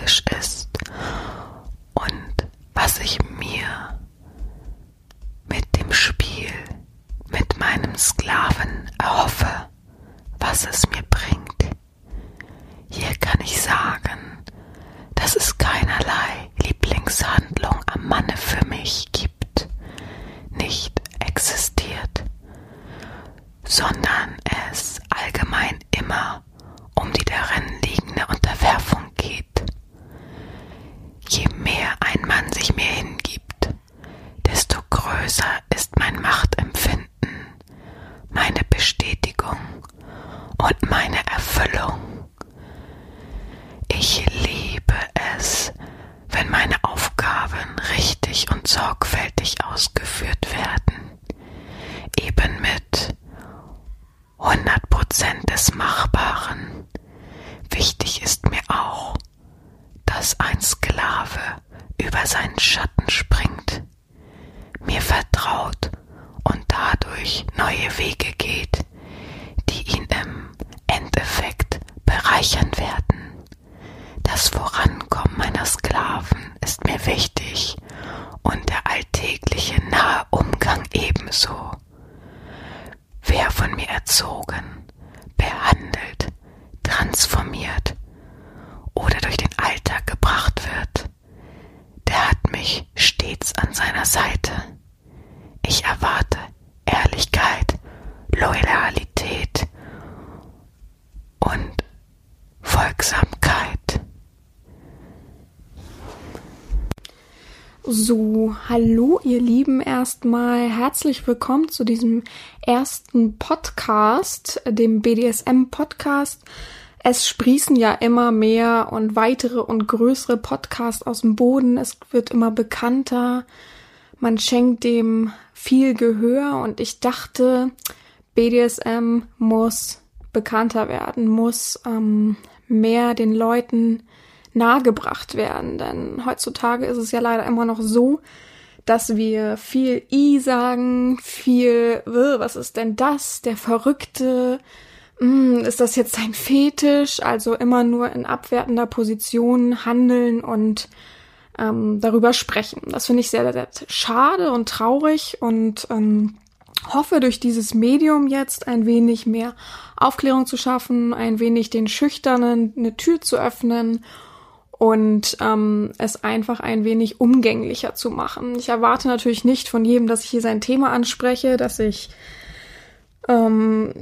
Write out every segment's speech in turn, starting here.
praktisch ist und was ich mir mit dem Spiel, mit meinem Sklaven erhoffe, was es mir bringt. Hier kann ich sagen, dass es keinerlei Lieblingshandlung am Manne für mich gibt, nicht existiert, sondern es allgemein immer um die darin liegende Unterwerfung geht. Je mehr ein Mann sich mir hingibt, desto größer ist mein Machtempfinden, meine Bestätigung und meine Erfüllung. Ich liebe es, wenn meine Aufgaben richtig und sorgfältig ausgeführt werden, eben mit 100% des Machbaren. Wichtig ist mir auch, dass ein Sklave über seinen Schatten springt, mir vertraut und dadurch neue Wege geht, die ihn im Endeffekt bereichern werden. Das Vorankommen meiner Sklaven ist mir wichtig und der alltägliche nahe Umgang ebenso. Wer von mir erzogen, behandelt, transformiert oder durch den Alltag gebracht wird, der hat mich stets an seiner Seite. Ich erwarte Ehrlichkeit, Loyalität und Folgsamkeit. So, hallo ihr Lieben erstmal. Herzlich willkommen zu diesem ersten Podcast, dem BDSM-Podcast. Es sprießen ja immer mehr und weitere und größere Podcasts aus dem Boden. Es wird immer bekannter. Man schenkt dem viel Gehör und ich dachte, BDSM muss bekannter werden, muss ähm, mehr den Leuten nahegebracht werden. Denn heutzutage ist es ja leider immer noch so, dass wir viel I sagen, viel, was ist denn das? Der Verrückte, hm, ist das jetzt sein Fetisch? Also immer nur in abwertender Position handeln und ähm, darüber sprechen. Das finde ich sehr, sehr schade und traurig und ähm, hoffe durch dieses Medium jetzt ein wenig mehr Aufklärung zu schaffen, ein wenig den Schüchternen eine Tür zu öffnen und ähm, es einfach ein wenig umgänglicher zu machen. Ich erwarte natürlich nicht von jedem, dass ich hier sein Thema anspreche, dass ich ähm,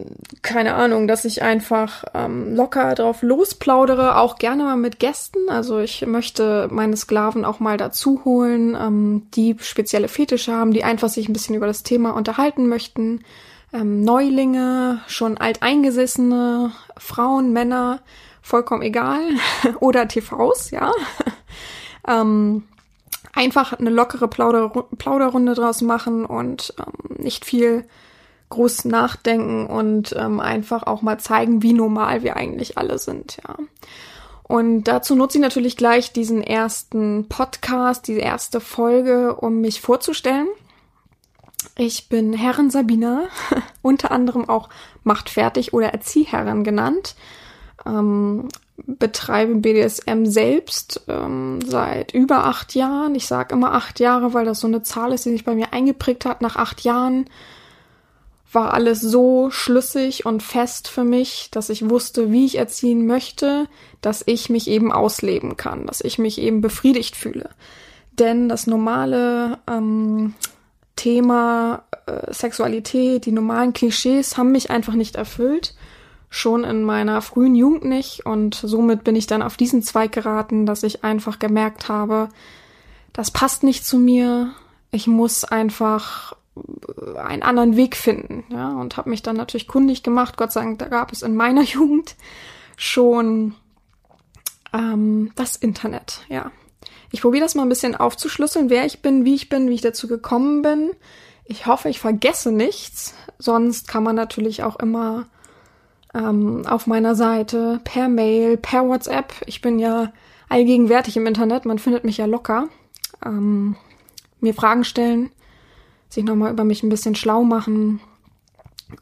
keine Ahnung, dass ich einfach ähm, locker drauf losplaudere, auch gerne mal mit Gästen. Also ich möchte meine Sklaven auch mal dazu holen, ähm, die spezielle Fetische haben, die einfach sich ein bisschen über das Thema unterhalten möchten. Ähm, Neulinge, schon alteingesessene Frauen, Männer, vollkommen egal. Oder TVs, ja. ähm, einfach eine lockere Plauder Plauderrunde draus machen und ähm, nicht viel groß nachdenken und ähm, einfach auch mal zeigen, wie normal wir eigentlich alle sind, ja. Und dazu nutze ich natürlich gleich diesen ersten Podcast, diese erste Folge, um mich vorzustellen. Ich bin Herren Sabina, unter anderem auch Machtfertig oder Erziehherrin genannt ähm, betreibe BDSM selbst ähm, seit über acht Jahren. Ich sage immer acht Jahre, weil das so eine Zahl ist, die sich bei mir eingeprägt hat. Nach acht Jahren war alles so schlüssig und fest für mich, dass ich wusste, wie ich erziehen möchte, dass ich mich eben ausleben kann, dass ich mich eben befriedigt fühle. Denn das normale ähm, Thema äh, Sexualität, die normalen Klischees haben mich einfach nicht erfüllt schon in meiner frühen Jugend nicht und somit bin ich dann auf diesen Zweig geraten, dass ich einfach gemerkt habe, das passt nicht zu mir. Ich muss einfach äh, einen anderen Weg finden, ja, und habe mich dann natürlich kundig gemacht. Gott sei Dank, da gab es in meiner Jugend schon ähm, das Internet, ja. Ich probiere das mal ein bisschen aufzuschlüsseln, wer ich bin, wie ich bin, wie ich dazu gekommen bin. Ich hoffe, ich vergesse nichts. Sonst kann man natürlich auch immer ähm, auf meiner Seite, per Mail, per WhatsApp. Ich bin ja allgegenwärtig im Internet, man findet mich ja locker. Ähm, mir Fragen stellen, sich nochmal über mich ein bisschen schlau machen.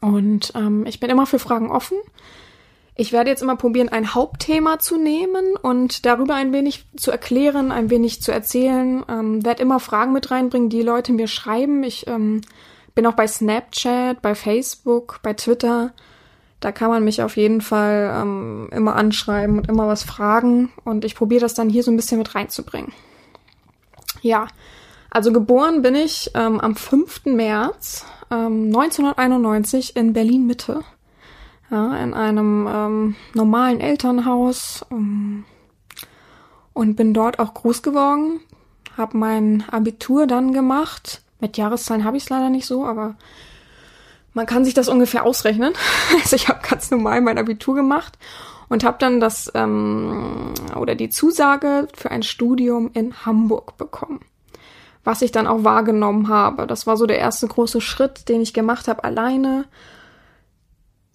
Und ähm, ich bin immer für Fragen offen. Ich werde jetzt immer probieren, ein Hauptthema zu nehmen und darüber ein wenig zu erklären, ein wenig zu erzählen. Ähm, werde immer Fragen mit reinbringen, die Leute mir schreiben. Ich ähm, bin auch bei Snapchat, bei Facebook, bei Twitter. Da kann man mich auf jeden Fall ähm, immer anschreiben und immer was fragen. Und ich probiere das dann hier so ein bisschen mit reinzubringen. Ja, also geboren bin ich ähm, am 5. März ähm, 1991 in Berlin Mitte ja, in einem ähm, normalen Elternhaus ähm, und bin dort auch groß geworden. Habe mein Abitur dann gemacht. Mit Jahreszahlen habe ich es leider nicht so, aber man kann sich das ungefähr ausrechnen. also ich habe ganz normal mein Abitur gemacht und habe dann das ähm, oder die Zusage für ein Studium in Hamburg bekommen. Was ich dann auch wahrgenommen habe. Das war so der erste große Schritt, den ich gemacht habe alleine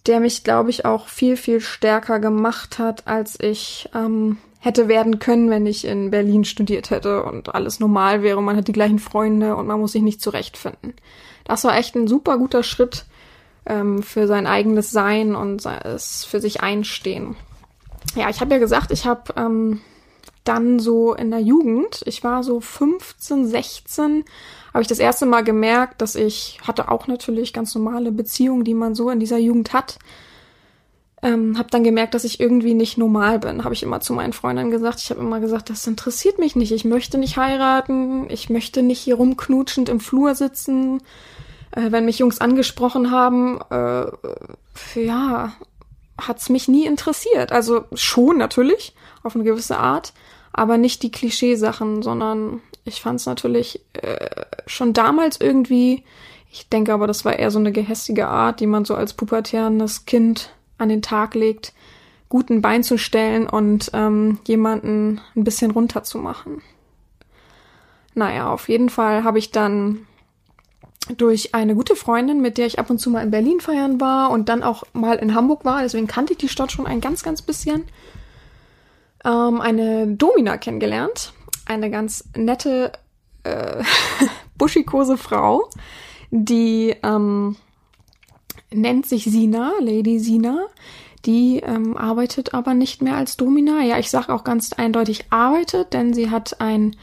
der mich, glaube ich, auch viel, viel stärker gemacht hat, als ich ähm, hätte werden können, wenn ich in Berlin studiert hätte und alles normal wäre. Man hat die gleichen Freunde und man muss sich nicht zurechtfinden. Das war echt ein super guter Schritt ähm, für sein eigenes Sein und es für sich einstehen. Ja, ich habe ja gesagt, ich habe ähm, dann so in der Jugend, ich war so 15, 16, habe ich das erste Mal gemerkt, dass ich hatte auch natürlich ganz normale Beziehungen, die man so in dieser Jugend hat. Ähm, habe dann gemerkt, dass ich irgendwie nicht normal bin. Habe ich immer zu meinen Freundinnen gesagt. Ich habe immer gesagt, das interessiert mich nicht. Ich möchte nicht heiraten. Ich möchte nicht hier rumknutschend im Flur sitzen. Äh, wenn mich Jungs angesprochen haben, äh, ja, hat's mich nie interessiert. Also schon natürlich auf eine gewisse Art, aber nicht die Klischeesachen, sondern ich fand es natürlich äh, schon damals irgendwie, ich denke aber, das war eher so eine gehässige Art, die man so als pubertärendes Kind an den Tag legt, guten Bein zu stellen und ähm, jemanden ein bisschen runterzumachen. Naja, auf jeden Fall habe ich dann durch eine gute Freundin, mit der ich ab und zu mal in Berlin feiern war und dann auch mal in Hamburg war, deswegen kannte ich die Stadt schon ein ganz, ganz bisschen, ähm, eine Domina kennengelernt eine ganz nette, äh, buschikose Frau, die ähm, nennt sich Sina, Lady Sina. Die ähm, arbeitet aber nicht mehr als Domina. Ja, ich sage auch ganz eindeutig arbeitet, denn sie hat ein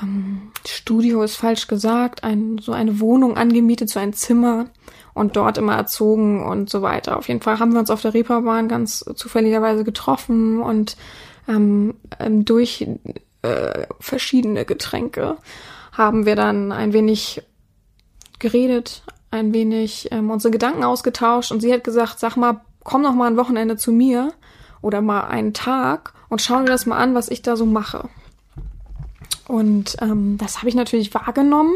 ähm, Studio, ist falsch gesagt, ein, so eine Wohnung angemietet, so ein Zimmer und dort immer erzogen und so weiter. Auf jeden Fall haben wir uns auf der Reeperbahn ganz zufälligerweise getroffen und ähm, ähm durch äh, verschiedene Getränke haben wir dann ein wenig geredet, ein wenig ähm, unsere Gedanken ausgetauscht und sie hat gesagt, sag mal, komm noch mal ein Wochenende zu mir oder mal einen Tag und schauen wir das mal an, was ich da so mache. Und ähm, das habe ich natürlich wahrgenommen.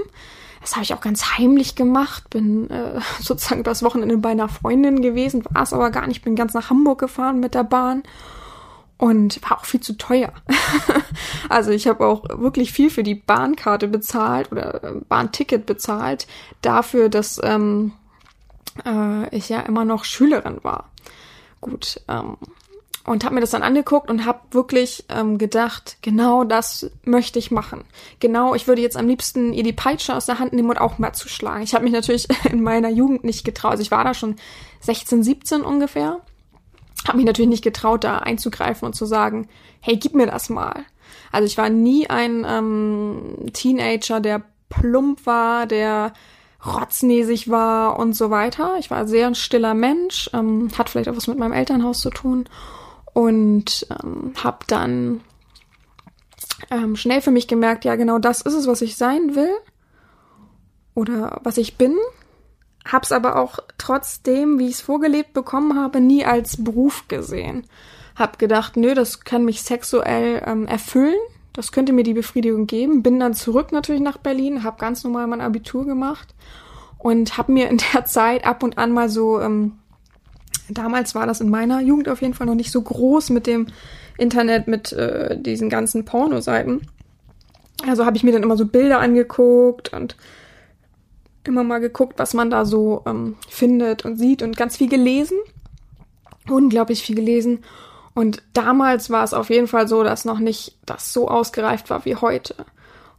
Das habe ich auch ganz heimlich gemacht. Bin äh, sozusagen das Wochenende bei einer Freundin gewesen, war es aber gar nicht. Bin ganz nach Hamburg gefahren mit der Bahn und war auch viel zu teuer. also ich habe auch wirklich viel für die Bahnkarte bezahlt oder äh, Bahnticket bezahlt dafür, dass ähm, äh, ich ja immer noch Schülerin war. Gut. Ähm, und habe mir das dann angeguckt und habe wirklich ähm, gedacht, genau das möchte ich machen. Genau, ich würde jetzt am liebsten ihr die Peitsche aus der Hand nehmen und auch mal zuschlagen. Ich habe mich natürlich in meiner Jugend nicht getraut. Also ich war da schon 16, 17 ungefähr habe mich natürlich nicht getraut, da einzugreifen und zu sagen, hey, gib mir das mal. Also ich war nie ein ähm, Teenager, der plump war, der rotznäsig war und so weiter. Ich war sehr ein stiller Mensch, ähm, hat vielleicht auch was mit meinem Elternhaus zu tun und ähm, habe dann ähm, schnell für mich gemerkt, ja genau das ist es, was ich sein will oder was ich bin hab's aber auch trotzdem, wie ich es vorgelebt bekommen habe, nie als Beruf gesehen. Hab gedacht, nö, das kann mich sexuell ähm, erfüllen, das könnte mir die Befriedigung geben. Bin dann zurück natürlich nach Berlin, hab ganz normal mein Abitur gemacht und hab mir in der Zeit ab und an mal so, ähm, damals war das in meiner Jugend auf jeden Fall noch nicht so groß mit dem Internet, mit äh, diesen ganzen Pornoseiten. Also habe ich mir dann immer so Bilder angeguckt und immer mal geguckt, was man da so ähm, findet und sieht und ganz viel gelesen. Unglaublich viel gelesen. Und damals war es auf jeden Fall so, dass noch nicht das so ausgereift war wie heute.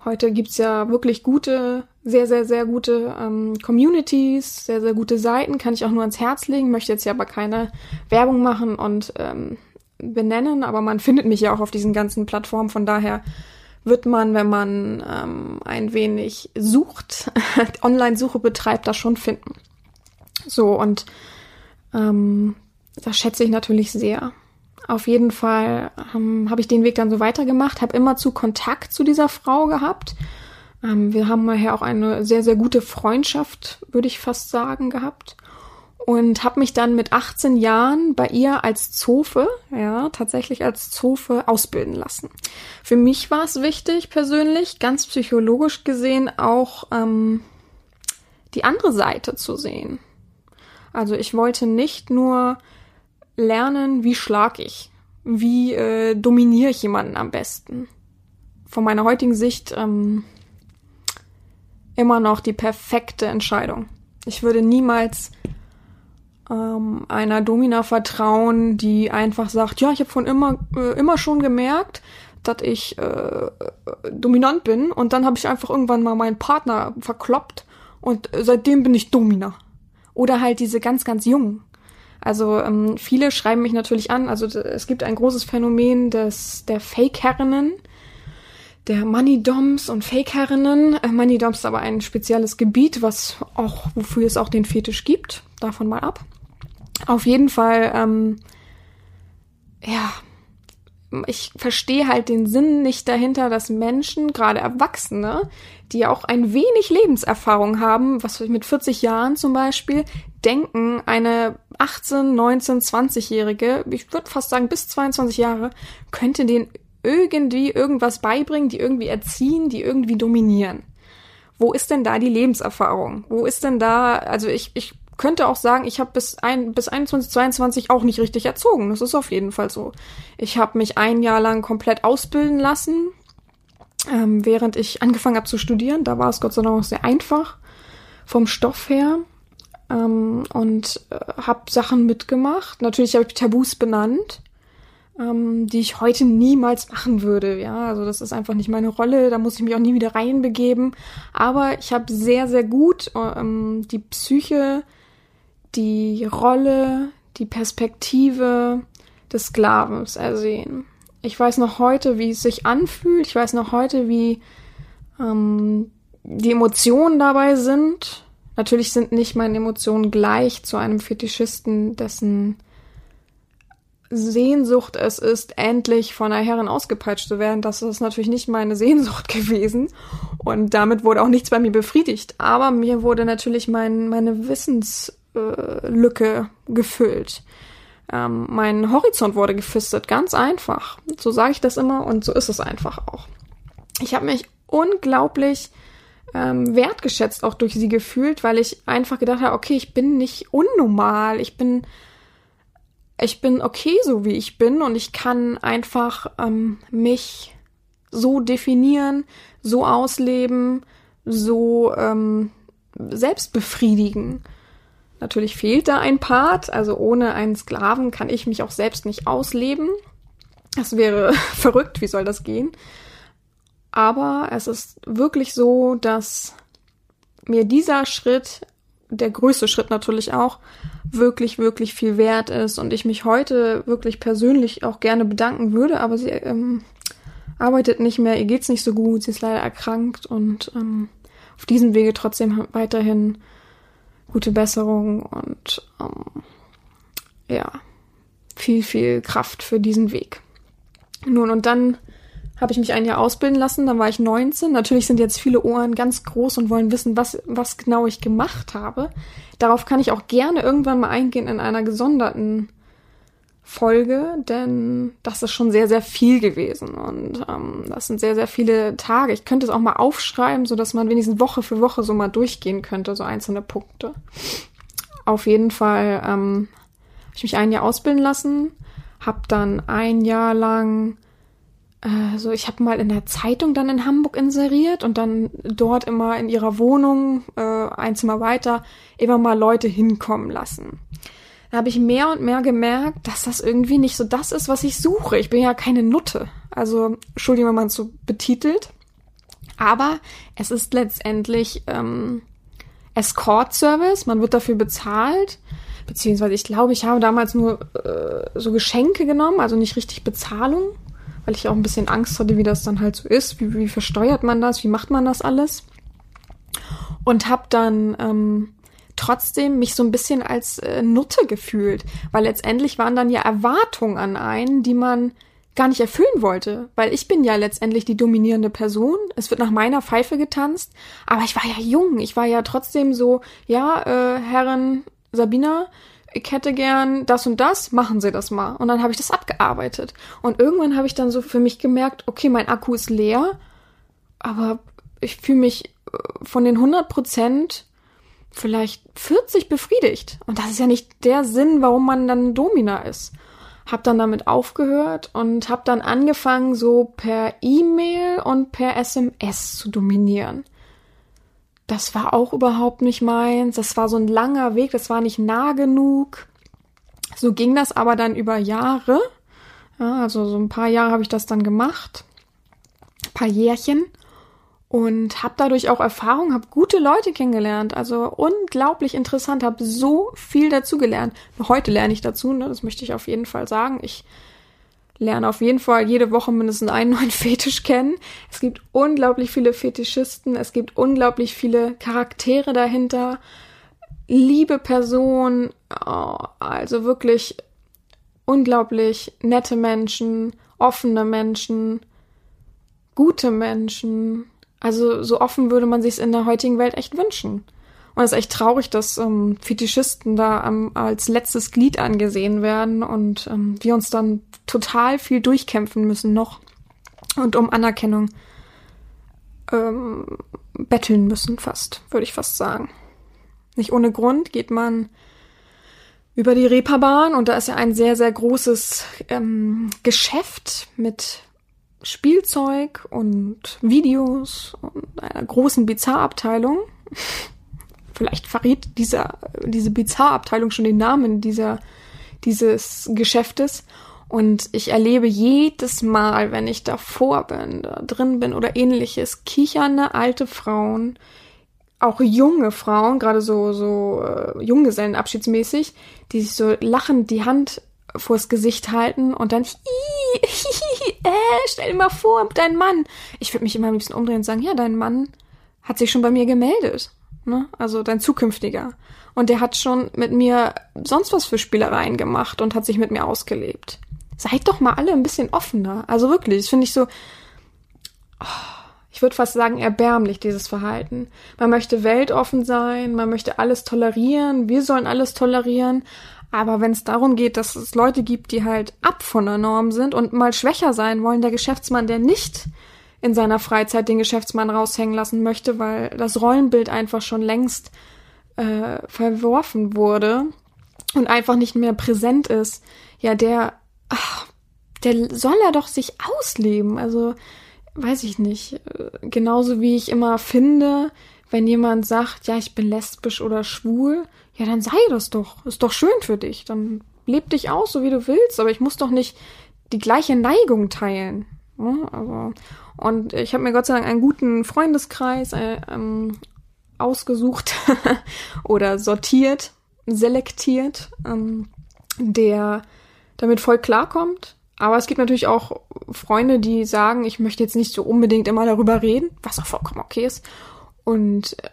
Heute gibt's ja wirklich gute sehr, sehr, sehr gute ähm, Communities, sehr, sehr gute Seiten, kann ich auch nur ans Herz legen, möchte jetzt ja aber keine Werbung machen und ähm, benennen, aber man findet mich ja auch auf diesen ganzen Plattformen, von daher wird man, wenn man ähm, ein wenig sucht, Online-Suche betreibt, das schon finden. So, und ähm, das schätze ich natürlich sehr. Auf jeden Fall ähm, habe ich den Weg dann so weitergemacht, habe immer zu Kontakt zu dieser Frau gehabt ähm, wir haben daher auch eine sehr, sehr gute Freundschaft, würde ich fast sagen, gehabt. Und habe mich dann mit 18 Jahren bei ihr als Zofe, ja, tatsächlich als Zofe ausbilden lassen. Für mich war es wichtig, persönlich, ganz psychologisch gesehen, auch ähm, die andere Seite zu sehen. Also ich wollte nicht nur lernen, wie schlag ich, wie äh, dominiere ich jemanden am besten. Von meiner heutigen Sicht ähm, immer noch die perfekte Entscheidung. Ich würde niemals ähm, einer Domina vertrauen, die einfach sagt, ja, ich habe von immer äh, immer schon gemerkt, dass ich äh, dominant bin und dann habe ich einfach irgendwann mal meinen Partner verkloppt und seitdem bin ich Domina. Oder halt diese ganz ganz jungen. Also ähm, viele schreiben mich natürlich an. Also es gibt ein großes Phänomen des der Fake-Herrinnen, der Money Doms und Fake-Herrinnen. Äh, Money Doms ist aber ein spezielles Gebiet, was auch, wofür es auch den Fetisch gibt. Davon mal ab. Auf jeden Fall, ähm, ja, ich verstehe halt den Sinn nicht dahinter, dass Menschen, gerade Erwachsene, die auch ein wenig Lebenserfahrung haben, was mit 40 Jahren zum Beispiel, denken, eine 18, 19, 20-Jährige, ich würde fast sagen bis 22 Jahre, könnte den irgendwie irgendwas beibringen, die irgendwie erziehen, die irgendwie dominieren. Wo ist denn da die Lebenserfahrung? Wo ist denn da, also ich, ich könnte auch sagen, ich habe bis, ein, bis 21, 22 auch nicht richtig erzogen. Das ist auf jeden Fall so. Ich habe mich ein Jahr lang komplett ausbilden lassen, ähm, während ich angefangen habe zu studieren. Da war es Gott sei Dank auch sehr einfach vom Stoff her. Ähm, und äh, habe Sachen mitgemacht. Natürlich habe ich Tabus benannt ähm, die ich heute niemals machen würde. Ja, also das ist einfach nicht meine Rolle, da muss ich mich auch nie wieder reinbegeben. Aber ich habe sehr, sehr gut ähm, die Psyche, die Rolle, die Perspektive des Sklavens ersehen. Ich weiß noch heute, wie es sich anfühlt. Ich weiß noch heute, wie ähm, die Emotionen dabei sind. Natürlich sind nicht meine Emotionen gleich zu einem Fetischisten, dessen Sehnsucht es ist, endlich von einer Herrin ausgepeitscht zu werden. Das ist natürlich nicht meine Sehnsucht gewesen. Und damit wurde auch nichts bei mir befriedigt. Aber mir wurde natürlich mein, meine Wissenslücke äh, gefüllt. Ähm, mein Horizont wurde gefistet, ganz einfach. So sage ich das immer und so ist es einfach auch. Ich habe mich unglaublich ähm, wertgeschätzt auch durch sie gefühlt, weil ich einfach gedacht habe, okay, ich bin nicht unnormal, ich bin ich bin okay so wie ich bin und ich kann einfach ähm, mich so definieren, so ausleben, so ähm, selbst befriedigen. Natürlich fehlt da ein Part, also ohne einen Sklaven kann ich mich auch selbst nicht ausleben. Das wäre verrückt, wie soll das gehen? Aber es ist wirklich so, dass mir dieser Schritt, der größte Schritt natürlich auch, wirklich, wirklich viel wert ist und ich mich heute wirklich persönlich auch gerne bedanken würde, aber sie ähm, arbeitet nicht mehr, ihr geht's nicht so gut, sie ist leider erkrankt und ähm, auf diesem Wege trotzdem weiterhin gute Besserung und ähm, ja, viel, viel Kraft für diesen Weg. Nun, und dann habe ich mich ein Jahr ausbilden lassen, dann war ich 19. Natürlich sind jetzt viele Ohren ganz groß und wollen wissen, was, was genau ich gemacht habe. Darauf kann ich auch gerne irgendwann mal eingehen in einer gesonderten Folge, denn das ist schon sehr, sehr viel gewesen und ähm, das sind sehr, sehr viele Tage. Ich könnte es auch mal aufschreiben, so dass man wenigstens Woche für Woche so mal durchgehen könnte, so einzelne Punkte. Auf jeden Fall ähm, habe ich mich ein Jahr ausbilden lassen, habe dann ein Jahr lang äh, so, ich habe mal in der Zeitung dann in Hamburg inseriert und dann dort immer in ihrer Wohnung, äh, ein Zimmer weiter, immer mal Leute hinkommen lassen. Da habe ich mehr und mehr gemerkt, dass das irgendwie nicht so das ist, was ich suche. Ich bin ja keine Nutte. Also, Entschuldigung, wenn man es so betitelt. Aber es ist letztendlich ähm, Escort-Service, man wird dafür bezahlt, beziehungsweise ich glaube, ich habe damals nur äh, so Geschenke genommen, also nicht richtig Bezahlung, weil ich auch ein bisschen Angst hatte, wie das dann halt so ist, wie, wie versteuert man das, wie macht man das alles. Und habe dann ähm, trotzdem mich so ein bisschen als äh, Nutte gefühlt, weil letztendlich waren dann ja Erwartungen an einen, die man gar nicht erfüllen wollte, weil ich bin ja letztendlich die dominierende Person. Es wird nach meiner Pfeife getanzt, aber ich war ja jung, ich war ja trotzdem so, ja, äh, Herren Sabina, ich hätte gern das und das, machen Sie das mal. Und dann habe ich das abgearbeitet. Und irgendwann habe ich dann so für mich gemerkt, okay, mein Akku ist leer, aber ich fühle mich äh, von den 100 Prozent vielleicht 40 befriedigt. Und das ist ja nicht der Sinn, warum man dann Domina ist habe dann damit aufgehört und habe dann angefangen, so per E-Mail und per SMS zu dominieren. Das war auch überhaupt nicht meins. Das war so ein langer Weg, das war nicht nah genug. So ging das aber dann über Jahre. Ja, also so ein paar Jahre habe ich das dann gemacht. Ein paar Jährchen und habe dadurch auch Erfahrung, habe gute Leute kennengelernt, also unglaublich interessant, habe so viel dazugelernt. Heute lerne ich dazu, ne, das möchte ich auf jeden Fall sagen. Ich lerne auf jeden Fall jede Woche mindestens einen neuen Fetisch kennen. Es gibt unglaublich viele Fetischisten, es gibt unglaublich viele Charaktere dahinter, liebe Personen, oh, also wirklich unglaublich nette Menschen, offene Menschen, gute Menschen, also so offen würde man sich es in der heutigen Welt echt wünschen. Und es ist echt traurig, dass ähm, Fetischisten da ähm, als letztes Glied angesehen werden und ähm, wir uns dann total viel durchkämpfen müssen noch und um Anerkennung ähm, betteln müssen, fast, würde ich fast sagen. Nicht ohne Grund geht man über die Reeperbahn und da ist ja ein sehr, sehr großes ähm, Geschäft mit Spielzeug und Videos und einer großen Bizarre-Abteilung. Vielleicht verrät dieser, diese Bizarre-Abteilung schon den Namen dieser, dieses Geschäftes. Und ich erlebe jedes Mal, wenn ich davor bin, da drin bin oder ähnliches, kichernde alte Frauen, auch junge Frauen, gerade so, so äh, Junggesellenabschiedsmäßig, die sich so lachend die Hand vors Gesicht halten und dann, hi, äh, stell dir mal vor, dein Mann. Ich würde mich immer am liebsten umdrehen und sagen, ja, dein Mann hat sich schon bei mir gemeldet. Ne? Also dein zukünftiger. Und der hat schon mit mir sonst was für Spielereien gemacht und hat sich mit mir ausgelebt. Seid doch mal alle ein bisschen offener. Also wirklich, das finde ich so, oh, ich würde fast sagen, erbärmlich, dieses Verhalten. Man möchte weltoffen sein, man möchte alles tolerieren, wir sollen alles tolerieren, aber wenn es darum geht, dass es Leute gibt, die halt ab von der Norm sind und mal schwächer sein wollen, der Geschäftsmann, der nicht in seiner Freizeit den Geschäftsmann raushängen lassen möchte, weil das Rollenbild einfach schon längst äh, verworfen wurde und einfach nicht mehr präsent ist, ja, der, ach, der soll er doch sich ausleben. Also, weiß ich nicht. Äh, genauso wie ich immer finde, wenn jemand sagt, ja, ich bin lesbisch oder schwul, ja, dann sei das doch. Ist doch schön für dich. Dann leb dich aus, so wie du willst, aber ich muss doch nicht die gleiche Neigung teilen. Ja, also, und ich habe mir Gott sei Dank einen guten Freundeskreis äh, ähm, ausgesucht oder sortiert, selektiert, ähm, der damit voll klarkommt. Aber es gibt natürlich auch Freunde, die sagen, ich möchte jetzt nicht so unbedingt immer darüber reden, was auch vollkommen okay ist. Und äh,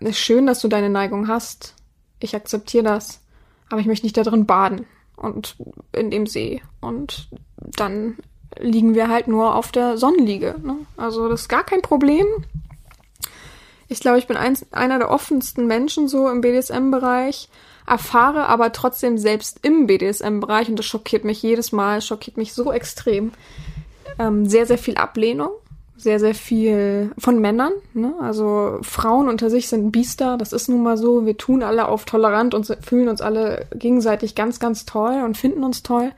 es ist schön, dass du deine Neigung hast ich akzeptiere das, aber ich möchte nicht da drin baden und in dem See. Und dann liegen wir halt nur auf der Sonnenliege. Ne? Also das ist gar kein Problem. Ich glaube, ich bin ein, einer der offensten Menschen so im BDSM-Bereich, erfahre aber trotzdem selbst im BDSM-Bereich, und das schockiert mich jedes Mal, schockiert mich so extrem, ähm, sehr, sehr viel Ablehnung sehr, sehr viel von Männern. Ne? Also Frauen unter sich sind Biester, das ist nun mal so. Wir tun alle auf tolerant und fühlen uns alle gegenseitig ganz, ganz toll und finden uns toll.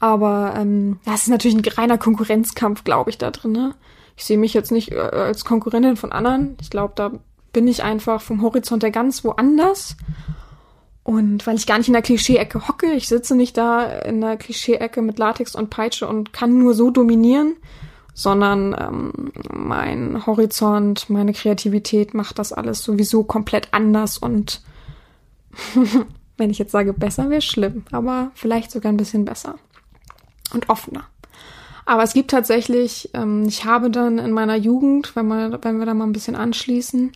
Aber ähm, ja, es ist natürlich ein reiner Konkurrenzkampf, glaube ich, da drin. Ne? Ich sehe mich jetzt nicht äh, als Konkurrentin von anderen. Ich glaube, da bin ich einfach vom Horizont der ganz woanders. Und weil ich gar nicht in der Klischee-Ecke hocke, ich sitze nicht da in der Klischee-Ecke mit Latex und Peitsche und kann nur so dominieren, sondern ähm, mein Horizont, meine Kreativität macht das alles sowieso komplett anders und wenn ich jetzt sage besser, wäre schlimm, aber vielleicht sogar ein bisschen besser und offener. Aber es gibt tatsächlich, ähm, ich habe dann in meiner Jugend, wenn, wir, wenn wir da mal ein bisschen anschließen,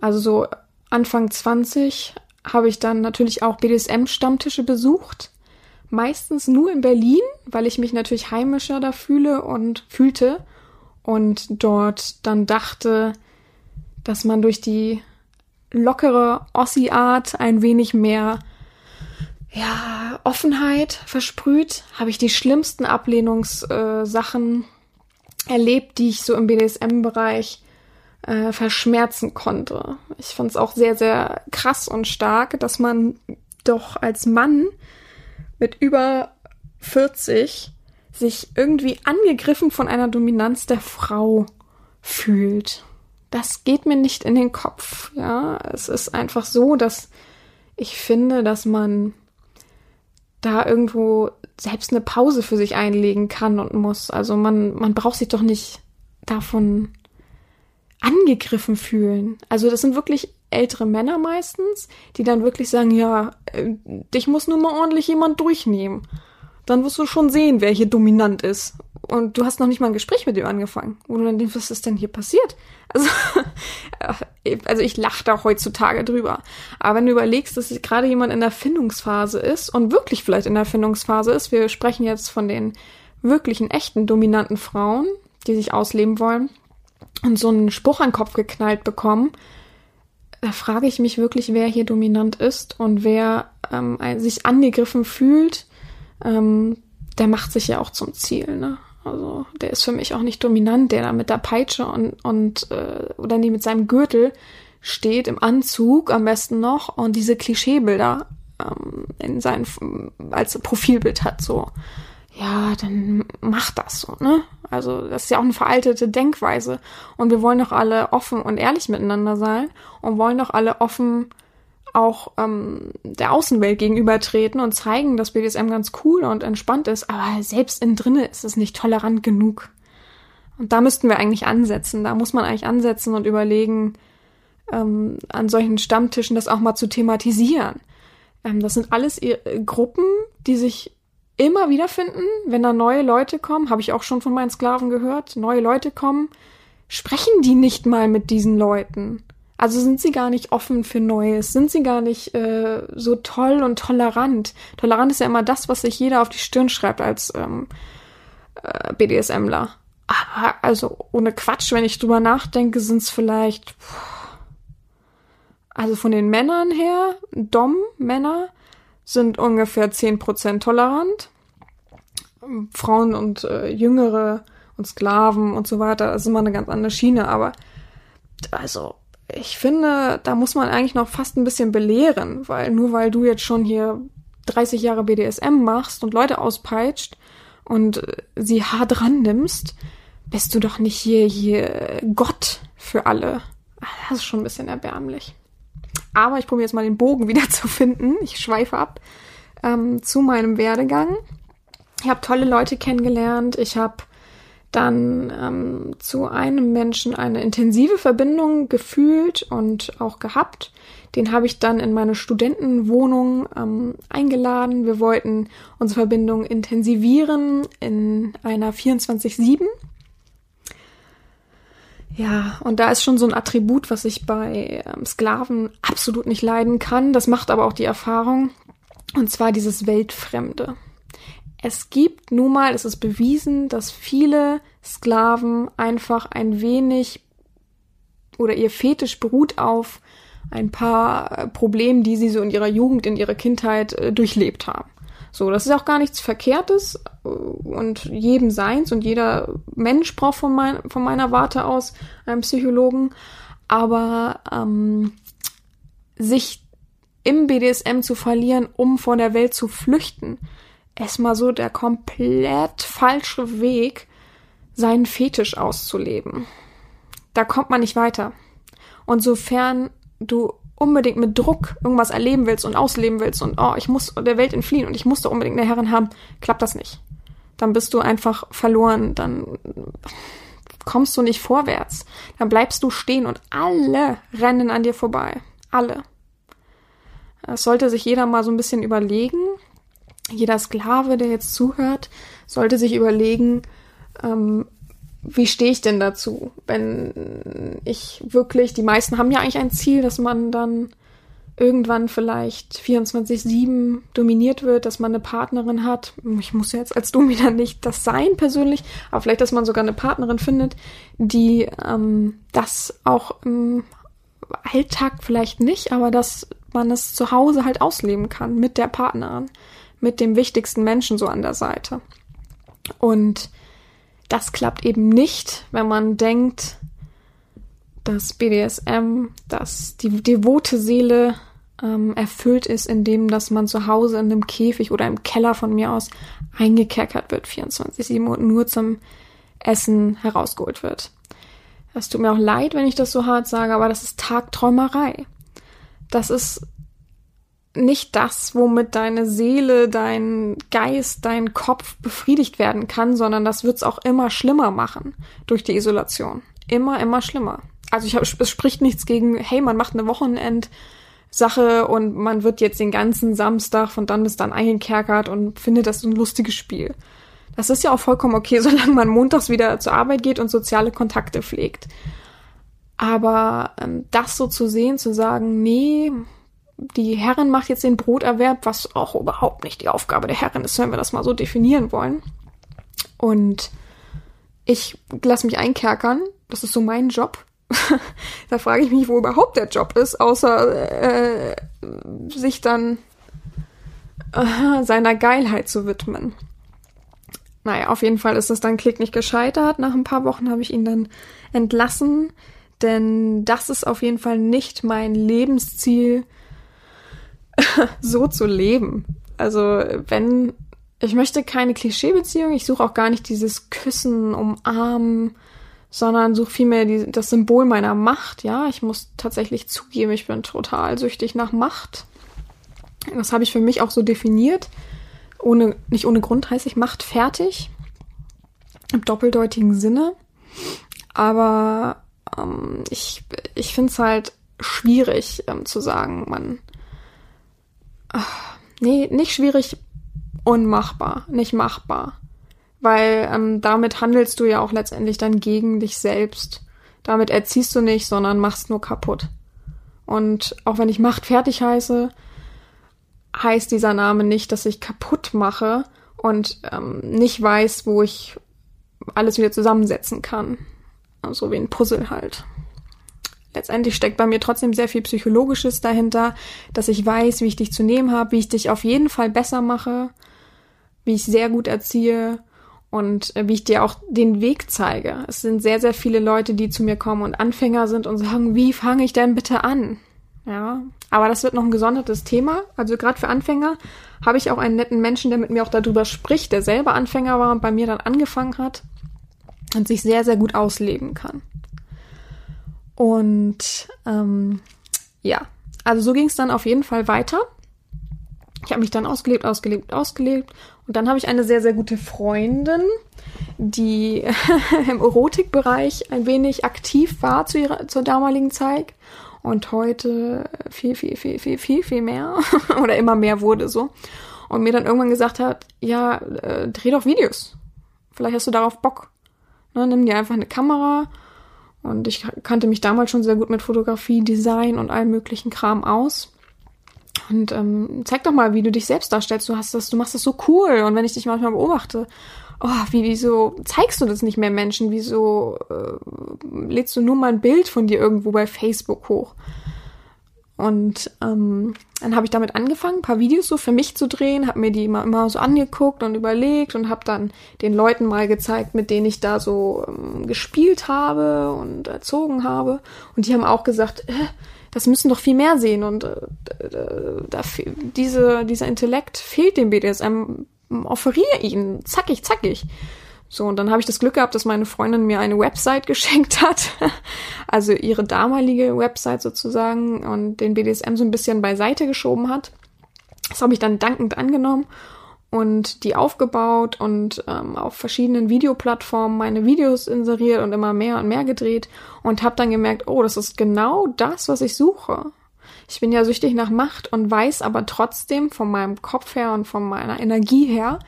also so Anfang 20, habe ich dann natürlich auch BDSM-Stammtische besucht. Meistens nur in Berlin, weil ich mich natürlich heimischer da fühle und fühlte und dort dann dachte, dass man durch die lockere Ossi-Art ein wenig mehr ja, Offenheit versprüht, habe ich die schlimmsten Ablehnungssachen äh, erlebt, die ich so im BDSM-Bereich äh, verschmerzen konnte. Ich fand es auch sehr, sehr krass und stark, dass man doch als Mann mit über 40 sich irgendwie angegriffen von einer Dominanz der Frau fühlt. Das geht mir nicht in den Kopf. Ja, es ist einfach so, dass ich finde, dass man da irgendwo selbst eine Pause für sich einlegen kann und muss. Also man, man braucht sich doch nicht davon angegriffen fühlen. Also das sind wirklich ältere Männer meistens, die dann wirklich sagen, ja, äh, dich muss nur mal ordentlich jemand durchnehmen. Dann wirst du schon sehen, wer hier dominant ist und du hast noch nicht mal ein Gespräch mit ihm angefangen, wo du dann denkst, was ist denn hier passiert? Also, also ich lache da heutzutage drüber. Aber wenn du überlegst, dass gerade jemand in der Findungsphase ist und wirklich vielleicht in der Findungsphase ist, wir sprechen jetzt von den wirklichen, echten, dominanten Frauen, die sich ausleben wollen und so einen Spruch an den Kopf geknallt bekommen, da frage ich mich wirklich, wer hier dominant ist und wer ähm, sich angegriffen fühlt, ähm, der macht sich ja auch zum Ziel, ne? Also der ist für mich auch nicht dominant, der da mit der Peitsche und, und äh, oder nee, mit seinem Gürtel steht im Anzug am besten noch und diese Klischeebilder ähm, in sein als Profilbild hat so. Ja, dann mach das so, ne? Also das ist ja auch eine veraltete Denkweise und wir wollen doch alle offen und ehrlich miteinander sein und wollen doch alle offen auch ähm, der Außenwelt gegenübertreten und zeigen, dass BDSM ganz cool und entspannt ist, aber selbst innen drinne ist es nicht tolerant genug. Und da müssten wir eigentlich ansetzen. Da muss man eigentlich ansetzen und überlegen, ähm, an solchen Stammtischen das auch mal zu thematisieren. Ähm, das sind alles Gruppen, die sich immer wiederfinden, wenn da neue Leute kommen, habe ich auch schon von meinen Sklaven gehört, neue Leute kommen, sprechen die nicht mal mit diesen Leuten. Also sind sie gar nicht offen für Neues, sind sie gar nicht äh, so toll und tolerant. Tolerant ist ja immer das, was sich jeder auf die Stirn schreibt als ähm, äh, BDSMler. Aber also ohne Quatsch, wenn ich drüber nachdenke, sind es vielleicht also von den Männern her, Dom-Männer sind ungefähr 10% tolerant. Frauen und äh, Jüngere und Sklaven und so weiter, das ist immer eine ganz andere Schiene, aber also ich finde, da muss man eigentlich noch fast ein bisschen belehren, weil nur weil du jetzt schon hier 30 Jahre BDSM machst und Leute auspeitscht und sie hart ran nimmst, bist du doch nicht hier, hier Gott für alle. Das ist schon ein bisschen erbärmlich. Aber ich probiere jetzt mal den Bogen wieder zu finden. Ich schweife ab ähm, zu meinem Werdegang. Ich habe tolle Leute kennengelernt. Ich habe dann ähm, zu einem Menschen eine intensive Verbindung gefühlt und auch gehabt. Den habe ich dann in meine Studentenwohnung ähm, eingeladen. Wir wollten unsere Verbindung intensivieren in einer 24-7. Ja, und da ist schon so ein Attribut, was ich bei ähm, Sklaven absolut nicht leiden kann. Das macht aber auch die Erfahrung. Und zwar dieses Weltfremde. Es gibt nun mal, es ist bewiesen, dass viele Sklaven einfach ein wenig oder ihr Fetisch beruht auf ein paar äh, Problemen, die sie so in ihrer Jugend, in ihrer Kindheit äh, durchlebt haben. So, das ist auch gar nichts Verkehrtes äh, und jedem seins und jeder Mensch braucht von, mein, von meiner Warte aus einen Psychologen. Aber ähm, sich im BDSM zu verlieren, um von der Welt zu flüchten, erstmal so der komplett falsche Weg, seinen Fetisch auszuleben. Da kommt man nicht weiter. Und sofern du unbedingt mit Druck irgendwas erleben willst und ausleben willst und oh, ich muss der Welt entfliehen und ich muss da unbedingt eine Herrin haben, klappt das nicht. dann bist du einfach verloren, dann kommst du nicht vorwärts, dann bleibst du stehen und alle rennen an dir vorbei. Alle. Das sollte sich jeder mal so ein bisschen überlegen. Jeder Sklave, der jetzt zuhört, sollte sich überlegen, ähm, wie stehe ich denn dazu, wenn ich wirklich, die meisten haben ja eigentlich ein Ziel, dass man dann irgendwann vielleicht 24-7 dominiert wird, dass man eine Partnerin hat. Ich muss ja jetzt als Dominant nicht das sein persönlich, aber vielleicht, dass man sogar eine Partnerin findet, die ähm, das auch im Alltag vielleicht nicht, aber dass man es zu Hause halt ausleben kann mit der Partnerin, mit dem wichtigsten Menschen so an der Seite. Und das klappt eben nicht, wenn man denkt, dass BDSM, dass die devote Seele ähm, erfüllt ist, indem dass man zu Hause in einem Käfig oder im Keller von mir aus eingekerkert wird, 24-7 und nur zum Essen herausgeholt wird. Das tut mir auch leid, wenn ich das so hart sage, aber das ist Tagträumerei. Das ist nicht das, womit deine Seele, dein Geist, dein Kopf befriedigt werden kann, sondern das wird's auch immer schlimmer machen durch die Isolation. Immer, immer schlimmer. Also ich hab, es spricht nichts gegen, hey, man macht eine Wochenend Sache und man wird jetzt den ganzen Samstag von dann bis dann eingekerkert und findet das ein lustiges Spiel. Das ist ja auch vollkommen okay, solange man montags wieder zur Arbeit geht und soziale Kontakte pflegt. Aber ähm, das so zu sehen, zu sagen, nee, die Herrin macht jetzt den Broterwerb, was auch überhaupt nicht die Aufgabe der Herrin ist, wenn wir das mal so definieren wollen. Und ich lasse mich einkerkern, das ist so mein Job. da frage ich mich, wo überhaupt der Job ist, außer äh, sich dann äh, seiner Geilheit zu widmen. Naja, auf jeden Fall ist das dann Klick nicht gescheitert. Nach ein paar Wochen habe ich ihn dann entlassen, denn das ist auf jeden Fall nicht mein Lebensziel, so zu leben. Also wenn ich möchte keine Klischeebeziehung, ich suche auch gar nicht dieses Küssen, Umarmen, sondern suche vielmehr die, das Symbol meiner Macht. Ja, ich muss tatsächlich zugeben, ich bin total süchtig nach Macht. Das habe ich für mich auch so definiert. Ohne, nicht ohne Grund heiße ich Macht fertig. Im doppeldeutigen Sinne. Aber ähm, ich, ich finde es halt schwierig ähm, zu sagen, man. Ach, nee, nicht schwierig, unmachbar, nicht machbar weil ähm, damit handelst du ja auch letztendlich dann gegen dich selbst. Damit erziehst du nicht, sondern machst nur kaputt. Und auch wenn ich Macht fertig heiße, heißt dieser Name nicht, dass ich kaputt mache und ähm, nicht weiß, wo ich alles wieder zusammensetzen kann. So also wie ein Puzzle halt. Letztendlich steckt bei mir trotzdem sehr viel Psychologisches dahinter, dass ich weiß, wie ich dich zu nehmen habe, wie ich dich auf jeden Fall besser mache, wie ich sehr gut erziehe und äh, wie ich dir auch den Weg zeige. Es sind sehr, sehr viele Leute, die zu mir kommen und Anfänger sind und sagen, wie fange ich denn bitte an? Ja, aber das wird noch ein gesondertes Thema. Also gerade für Anfänger habe ich auch einen netten Menschen, der mit mir auch darüber spricht, der selber Anfänger war und bei mir dann angefangen hat und sich sehr, sehr gut ausleben kann. Und ähm, ja, also so ging es dann auf jeden Fall weiter. Ich habe mich dann ausgelebt, ausgelebt, ausgelebt und dann habe ich eine sehr, sehr gute Freundin, die im Erotikbereich ein wenig aktiv war zu ihrer, zur damaligen Zeit und heute viel, viel, viel, viel, viel, viel mehr oder immer mehr wurde so. Und mir dann irgendwann gesagt hat, ja, äh, dreh doch Videos. Vielleicht hast du darauf Bock. Ne, nimm dir einfach eine Kamera. Und ich kannte mich damals schon sehr gut mit Fotografie, Design und allem möglichen Kram aus. Und ähm, zeig doch mal, wie du dich selbst darstellst. Du hast das, du machst das so cool. Und wenn ich dich manchmal beobachte, oh, wie, wieso zeigst du das nicht mehr Menschen? Wieso äh, lädst du nur mal ein Bild von dir irgendwo bei Facebook hoch? Und ähm, dann habe ich damit angefangen, ein paar Videos so für mich zu drehen, habe mir die immer, immer so angeguckt und überlegt und habe dann den Leuten mal gezeigt, mit denen ich da so ähm, gespielt habe und erzogen habe. Und die haben auch gesagt, äh, das müssen doch viel mehr sehen und äh, da, diese, dieser Intellekt fehlt dem BDSM. Offeriere ihn, zackig, zackig. So, und dann habe ich das Glück gehabt, dass meine Freundin mir eine Website geschenkt hat. also ihre damalige Website sozusagen und den BDSM so ein bisschen beiseite geschoben hat. Das habe ich dann dankend angenommen. und die aufgebaut und ähm, auf verschiedenen Videoplattformen meine Videos inseriert und immer mehr und mehr gedreht und habe dann gemerkt, oh, das ist genau das, was ich suche. Ich bin ja süchtig nach Macht und weiß aber trotzdem von meinem Kopf her und von meiner Energie her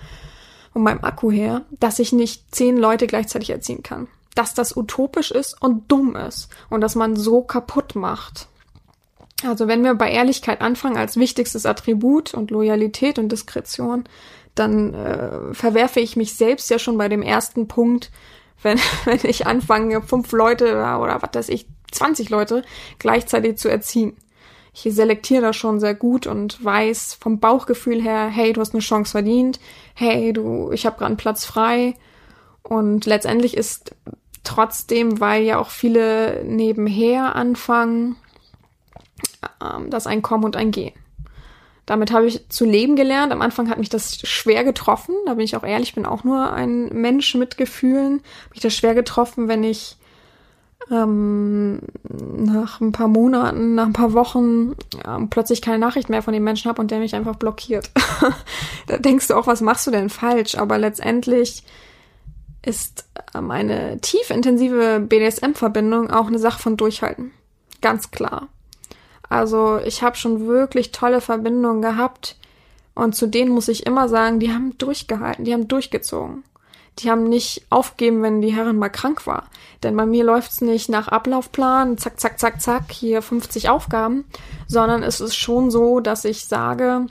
und meinem Akku her, dass ich nicht zehn Leute gleichzeitig erziehen kann. Dass das utopisch ist und dumm ist und dass man so kaputt macht. Also wenn wir bei Ehrlichkeit anfangen als wichtigstes Attribut und Loyalität und Diskretion, dann äh, verwerfe ich mich selbst ja schon bei dem ersten Punkt, wenn, wenn ich anfange, fünf Leute oder was weiß ich, 20 Leute gleichzeitig zu erziehen. Ich selektiere das schon sehr gut und weiß vom Bauchgefühl her, hey, du hast eine Chance verdient, hey, du, ich habe gerade einen Platz frei. Und letztendlich ist trotzdem, weil ja auch viele nebenher anfangen, ähm, das ein Kommen und ein Gehen. Damit habe ich zu leben gelernt. Am Anfang hat mich das schwer getroffen. Da bin ich auch ehrlich, bin auch nur ein Mensch mit Gefühlen. Mich das schwer getroffen, wenn ich ähm, nach ein paar Monaten, nach ein paar Wochen ähm, plötzlich keine Nachricht mehr von dem Menschen habe und der mich einfach blockiert. da denkst du auch, was machst du denn falsch? Aber letztendlich ist ähm, eine tief intensive BDSM-Verbindung auch eine Sache von Durchhalten. Ganz klar. Also ich habe schon wirklich tolle Verbindungen gehabt und zu denen muss ich immer sagen, die haben durchgehalten, die haben durchgezogen. Die haben nicht aufgegeben, wenn die Herrin mal krank war. Denn bei mir läuft's nicht nach Ablaufplan, zack, zack, zack, zack, hier 50 Aufgaben, sondern es ist schon so, dass ich sage,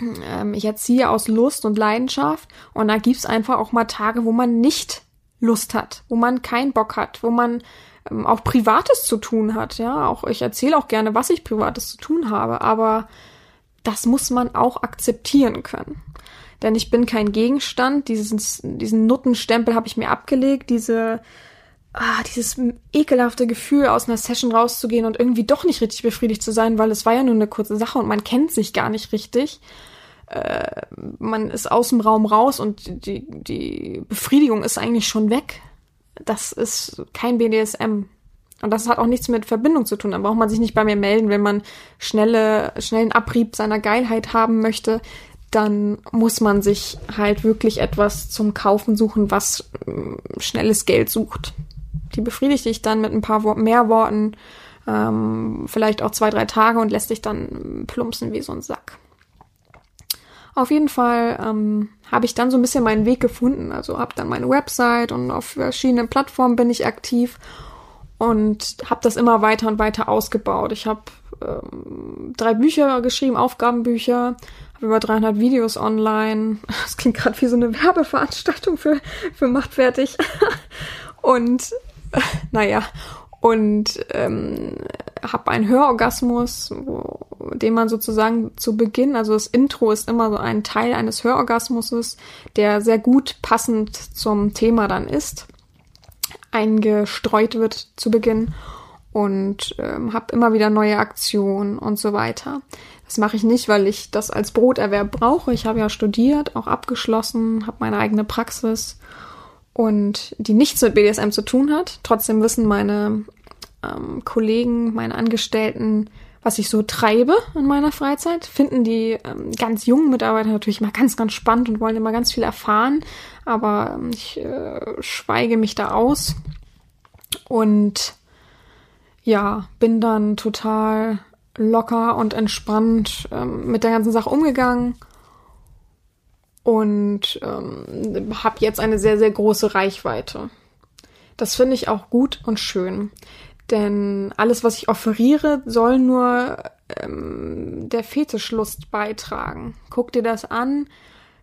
ähm, ich erziehe aus Lust und Leidenschaft und da gibt's einfach auch mal Tage, wo man nicht Lust hat, wo man keinen Bock hat, wo man ähm, auch Privates zu tun hat. Ja, auch ich erzähle auch gerne, was ich Privates zu tun habe, aber das muss man auch akzeptieren können. Denn ich bin kein Gegenstand. Dieses, diesen Nuttenstempel habe ich mir abgelegt. Diese, ah, dieses ekelhafte Gefühl, aus einer Session rauszugehen und irgendwie doch nicht richtig befriedigt zu sein, weil es war ja nur eine kurze Sache und man kennt sich gar nicht richtig. Äh, man ist aus dem Raum raus und die, die Befriedigung ist eigentlich schon weg das ist kein BDSM. Und das hat auch nichts mit Verbindung zu tun. Da braucht man sich nicht bei mir melden, wenn man schnelle, schnellen Abrieb seiner Geilheit haben möchte. Dann muss man sich halt wirklich etwas zum Kaufen suchen, was äh, schnelles Geld sucht. Die befriedigt dich dann mit ein paar mehr Worten, ähm, vielleicht auch zwei, drei Tage und lässt dich dann plumpsen wie so ein Sack. Auf jeden Fall ähm, habe ich dann so ein bisschen meinen Weg gefunden. Also habe dann meine Website und auf verschiedenen Plattformen bin ich aktiv und habe das immer weiter und weiter ausgebaut. Ich habe ähm, drei Bücher geschrieben, Aufgabenbücher, habe über 300 Videos online. Das klingt gerade wie so eine Werbeveranstaltung für, für Machtfertig. und äh, naja, und ähm, habe einen Hörorgasmus, wo, den man sozusagen zu Beginn, also das Intro ist immer so ein Teil eines Hörorgasmuses, der sehr gut passend zum Thema dann ist, eingestreut wird zu Beginn und ähm, habe immer wieder neue Aktionen und so weiter. Das mache ich nicht, weil ich das als Broterwerb brauche. Ich habe ja studiert, auch abgeschlossen, habe meine eigene Praxis und die nichts mit BDSM zu tun hat. Trotzdem wissen meine ähm, Kollegen, meine Angestellten, was ich so treibe in meiner Freizeit. Finden die ähm, ganz jungen Mitarbeiter natürlich mal ganz, ganz spannend und wollen immer ganz viel erfahren. Aber ähm, ich äh, schweige mich da aus. Und ja, bin dann total locker und entspannt ähm, mit der ganzen Sache umgegangen und ähm, habe jetzt eine sehr, sehr große Reichweite. Das finde ich auch gut und schön. Denn alles, was ich offeriere, soll nur ähm, der Fetischlust beitragen. Guck dir das an,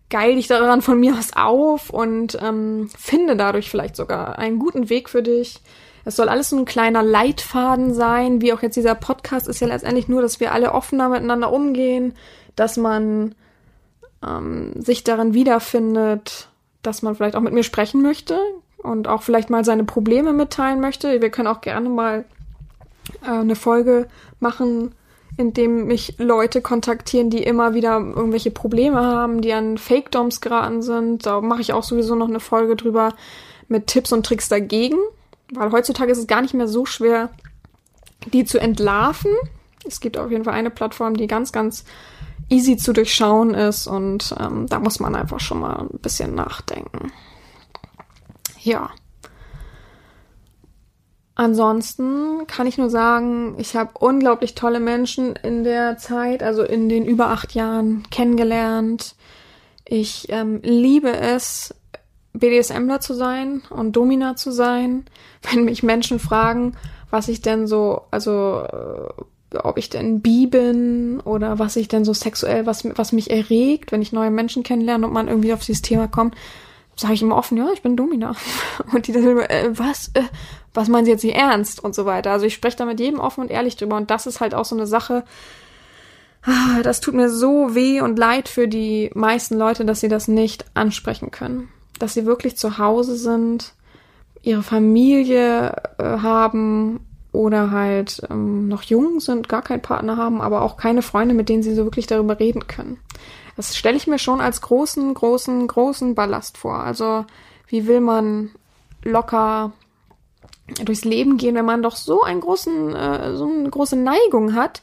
geil dich daran von mir aus auf und ähm, finde dadurch vielleicht sogar einen guten Weg für dich. Es soll alles so ein kleiner Leitfaden sein, wie auch jetzt dieser Podcast ist ja letztendlich nur, dass wir alle offener miteinander umgehen, dass man ähm, sich darin wiederfindet, dass man vielleicht auch mit mir sprechen möchte und auch vielleicht mal seine Probleme mitteilen möchte. Wir können auch gerne mal äh, eine Folge machen, in dem mich Leute kontaktieren, die immer wieder irgendwelche Probleme haben, die an Fake-Doms geraten sind. Da mache ich auch sowieso noch eine Folge drüber mit Tipps und Tricks dagegen, weil heutzutage ist es gar nicht mehr so schwer, die zu entlarven. Es gibt auf jeden Fall eine Plattform, die ganz, ganz easy zu durchschauen ist und ähm, da muss man einfach schon mal ein bisschen nachdenken. Ja. Ansonsten kann ich nur sagen, ich habe unglaublich tolle Menschen in der Zeit, also in den über acht Jahren kennengelernt. Ich ähm, liebe es, BDSMler zu sein und Domina zu sein. Wenn mich Menschen fragen, was ich denn so, also äh, ob ich denn bi bin oder was ich denn so sexuell, was, was mich erregt, wenn ich neue Menschen kennenlerne und man irgendwie auf dieses Thema kommt, sage ich immer offen, ja, ich bin Domina. Und die dann, äh, was, äh, was meinen Sie jetzt nicht ernst und so weiter. Also ich spreche da mit jedem offen und ehrlich drüber und das ist halt auch so eine Sache, ah, das tut mir so weh und leid für die meisten Leute, dass sie das nicht ansprechen können. Dass sie wirklich zu Hause sind, ihre Familie äh, haben oder halt ähm, noch jung sind, gar keinen Partner haben, aber auch keine Freunde, mit denen sie so wirklich darüber reden können. Das stelle ich mir schon als großen, großen, großen Ballast vor. Also wie will man locker durchs Leben gehen, wenn man doch so einen großen, äh, so eine große Neigung hat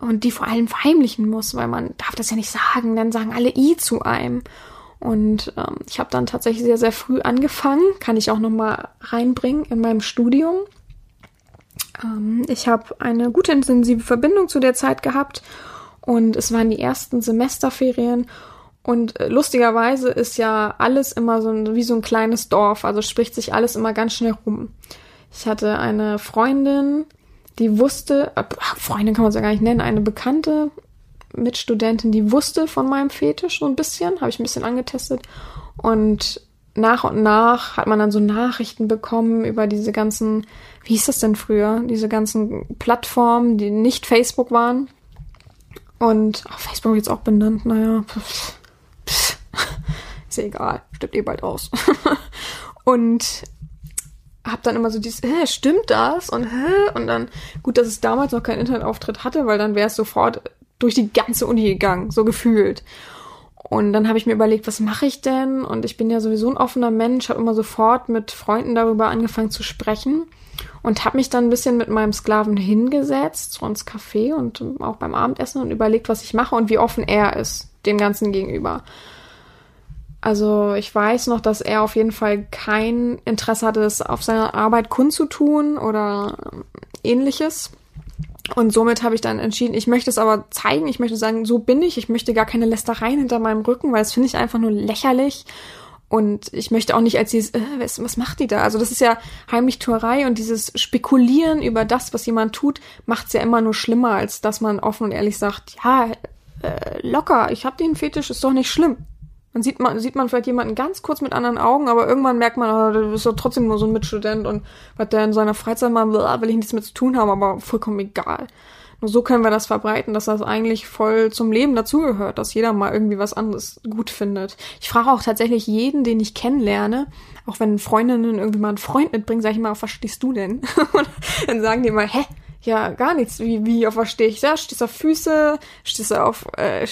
und die vor allem verheimlichen muss, weil man darf das ja nicht sagen, dann sagen alle i zu einem. Und ähm, ich habe dann tatsächlich sehr, sehr früh angefangen, kann ich auch nochmal reinbringen in meinem Studium. Ähm, ich habe eine gute intensive Verbindung zu der Zeit gehabt und es waren die ersten Semesterferien und äh, lustigerweise ist ja alles immer so ein, wie so ein kleines Dorf, also spricht sich alles immer ganz schnell rum. Ich hatte eine Freundin, die wusste, äh, Freundin kann man es ja gar nicht nennen, eine bekannte Mitstudentin, die wusste von meinem Fetisch so ein bisschen, habe ich ein bisschen angetestet. Und nach und nach hat man dann so Nachrichten bekommen über diese ganzen, wie hieß das denn früher, diese ganzen Plattformen, die nicht Facebook waren. Und ach, Facebook jetzt auch benannt, naja, pff, pff, ist ja egal, stirbt eh bald aus. und hab dann immer so dieses, hä, stimmt das? Und hä? Und dann, gut, dass es damals noch keinen Internetauftritt hatte, weil dann wäre es sofort durch die ganze Uni gegangen, so gefühlt. Und dann habe ich mir überlegt, was mache ich denn? Und ich bin ja sowieso ein offener Mensch, habe immer sofort mit Freunden darüber angefangen zu sprechen und habe mich dann ein bisschen mit meinem Sklaven hingesetzt, so ins Café und auch beim Abendessen und überlegt, was ich mache und wie offen er ist dem Ganzen gegenüber. Also ich weiß noch, dass er auf jeden Fall kein Interesse hatte, das auf seiner Arbeit kundzutun oder ähnliches. Und somit habe ich dann entschieden, ich möchte es aber zeigen, ich möchte sagen, so bin ich, ich möchte gar keine Lästereien hinter meinem Rücken, weil das finde ich einfach nur lächerlich. Und ich möchte auch nicht als dieses, äh, was, was macht die da? Also das ist ja Heimlichtuerei und dieses Spekulieren über das, was jemand tut, macht es ja immer nur schlimmer, als dass man offen und ehrlich sagt, ja, äh, locker, ich habe den Fetisch, ist doch nicht schlimm. Dann sieht man, sieht man vielleicht jemanden ganz kurz mit anderen Augen, aber irgendwann merkt man, oh, du bist doch trotzdem nur so ein Mitstudent und was der in seiner Freizeit mal will, will ich nichts mit zu tun haben, aber vollkommen egal. Nur so können wir das verbreiten, dass das eigentlich voll zum Leben dazugehört, dass jeder mal irgendwie was anderes gut findet. Ich frage auch tatsächlich jeden, den ich kennenlerne, auch wenn Freundinnen irgendwie mal einen Freund mitbringen, sage ich mal, was stehst du denn? und dann sagen die mal, hä, ja, gar nichts. Wie, wie, auf was stehe ich da? Stehst du auf Füße? Stehst du auf, äh,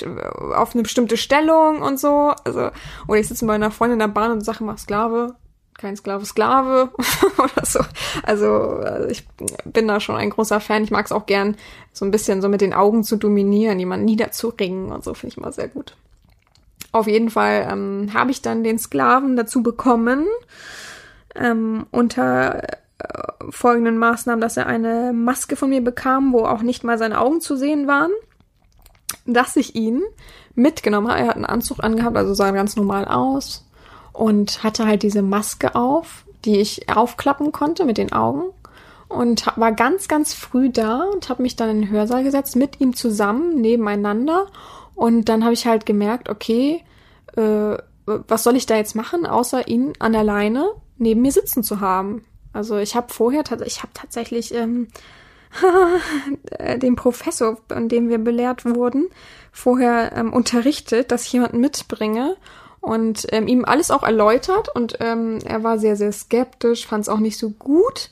auf eine bestimmte Stellung und so? Also, oder ich sitze bei einer Freundin in der Bahn und sage immer Sklave, kein Sklave, Sklave oder so. Also, also, ich bin da schon ein großer Fan. Ich mag es auch gern, so ein bisschen so mit den Augen zu dominieren, jemanden niederzuringen und so, finde ich immer sehr gut. Auf jeden Fall ähm, habe ich dann den Sklaven dazu bekommen, ähm, unter folgenden Maßnahmen, dass er eine Maske von mir bekam, wo auch nicht mal seine Augen zu sehen waren, dass ich ihn mitgenommen habe. Er hat einen Anzug angehabt, also sah ganz normal aus und hatte halt diese Maske auf, die ich aufklappen konnte mit den Augen und war ganz, ganz früh da und habe mich dann in den Hörsaal gesetzt mit ihm zusammen nebeneinander und dann habe ich halt gemerkt, okay, äh, was soll ich da jetzt machen, außer ihn an der Leine neben mir sitzen zu haben. Also ich habe vorher, ich habe tatsächlich ähm, den Professor, an dem wir belehrt wurden, vorher ähm, unterrichtet, dass ich jemanden mitbringe und ähm, ihm alles auch erläutert und ähm, er war sehr, sehr skeptisch, fand es auch nicht so gut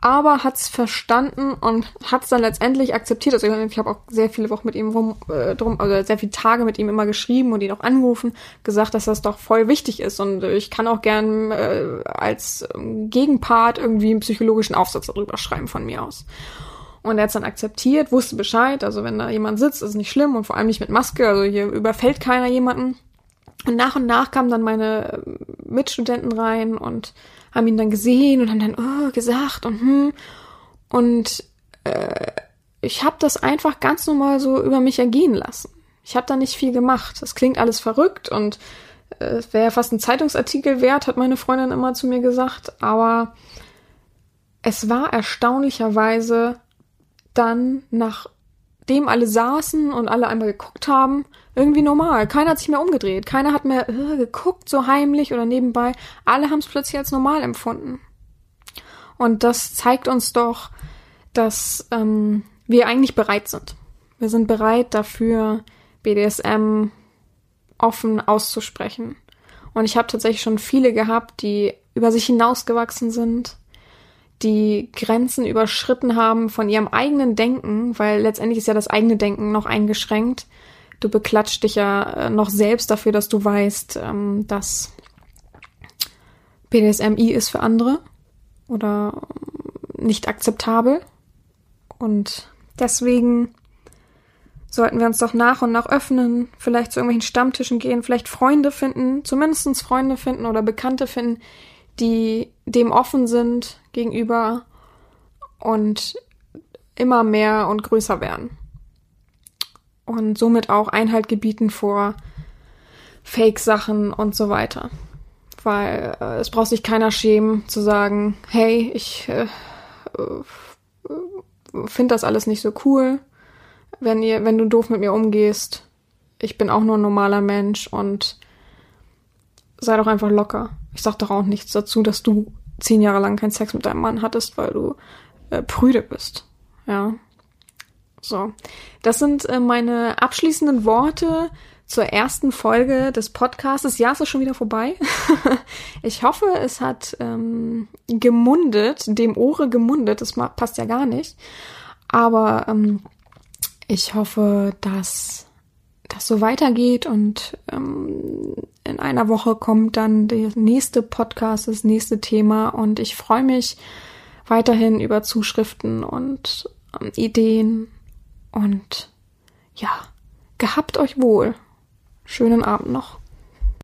aber hat's verstanden und hat's dann letztendlich akzeptiert. Also ich habe auch sehr viele Wochen mit ihm rum, äh, drum, also sehr viele Tage mit ihm immer geschrieben und ihn auch angerufen, gesagt, dass das doch voll wichtig ist und ich kann auch gern äh, als ähm, Gegenpart irgendwie einen psychologischen Aufsatz darüber schreiben von mir aus. Und er hat es dann akzeptiert, wusste Bescheid. Also wenn da jemand sitzt, ist es nicht schlimm und vor allem nicht mit Maske. Also hier überfällt keiner jemanden. Und nach und nach kamen dann meine Mitstudenten rein und haben ihn dann gesehen und haben dann oh, gesagt und hm. Und äh, ich habe das einfach ganz normal so über mich ergehen lassen. Ich habe da nicht viel gemacht. Das klingt alles verrückt und äh, es wäre ja fast ein Zeitungsartikel wert, hat meine Freundin immer zu mir gesagt. Aber es war erstaunlicherweise dann, nachdem alle saßen und alle einmal geguckt haben, irgendwie normal. Keiner hat sich mehr umgedreht. Keiner hat mehr äh, geguckt, so heimlich oder nebenbei. Alle haben es plötzlich als normal empfunden. Und das zeigt uns doch, dass ähm, wir eigentlich bereit sind. Wir sind bereit dafür, BDSM offen auszusprechen. Und ich habe tatsächlich schon viele gehabt, die über sich hinausgewachsen sind, die Grenzen überschritten haben von ihrem eigenen Denken, weil letztendlich ist ja das eigene Denken noch eingeschränkt. Du beklatscht dich ja äh, noch selbst dafür, dass du weißt, ähm, dass BDSMI ist für andere oder nicht akzeptabel. Und deswegen sollten wir uns doch nach und nach öffnen, vielleicht zu irgendwelchen Stammtischen gehen, vielleicht Freunde finden, zumindest Freunde finden oder Bekannte finden, die dem offen sind gegenüber und immer mehr und größer werden. Und somit auch Einhalt gebieten vor Fake-Sachen und so weiter. Weil äh, es braucht sich keiner schämen zu sagen, hey, ich äh, äh, finde das alles nicht so cool wenn ihr, wenn du doof mit mir umgehst. Ich bin auch nur ein normaler Mensch und sei doch einfach locker. Ich sag doch auch nichts dazu, dass du zehn Jahre lang keinen Sex mit deinem Mann hattest, weil du äh, prüde bist. Ja. So. Das sind äh, meine abschließenden Worte zur ersten Folge des Podcasts. Ja, es ist schon wieder vorbei. ich hoffe, es hat ähm, gemundet, dem Ohre gemundet. Das passt ja gar nicht. Aber ähm, ich hoffe, dass das so weitergeht und ähm, in einer Woche kommt dann der nächste Podcast, das nächste Thema und ich freue mich weiterhin über Zuschriften und ähm, Ideen und ja, gehabt euch wohl. Schönen Abend noch.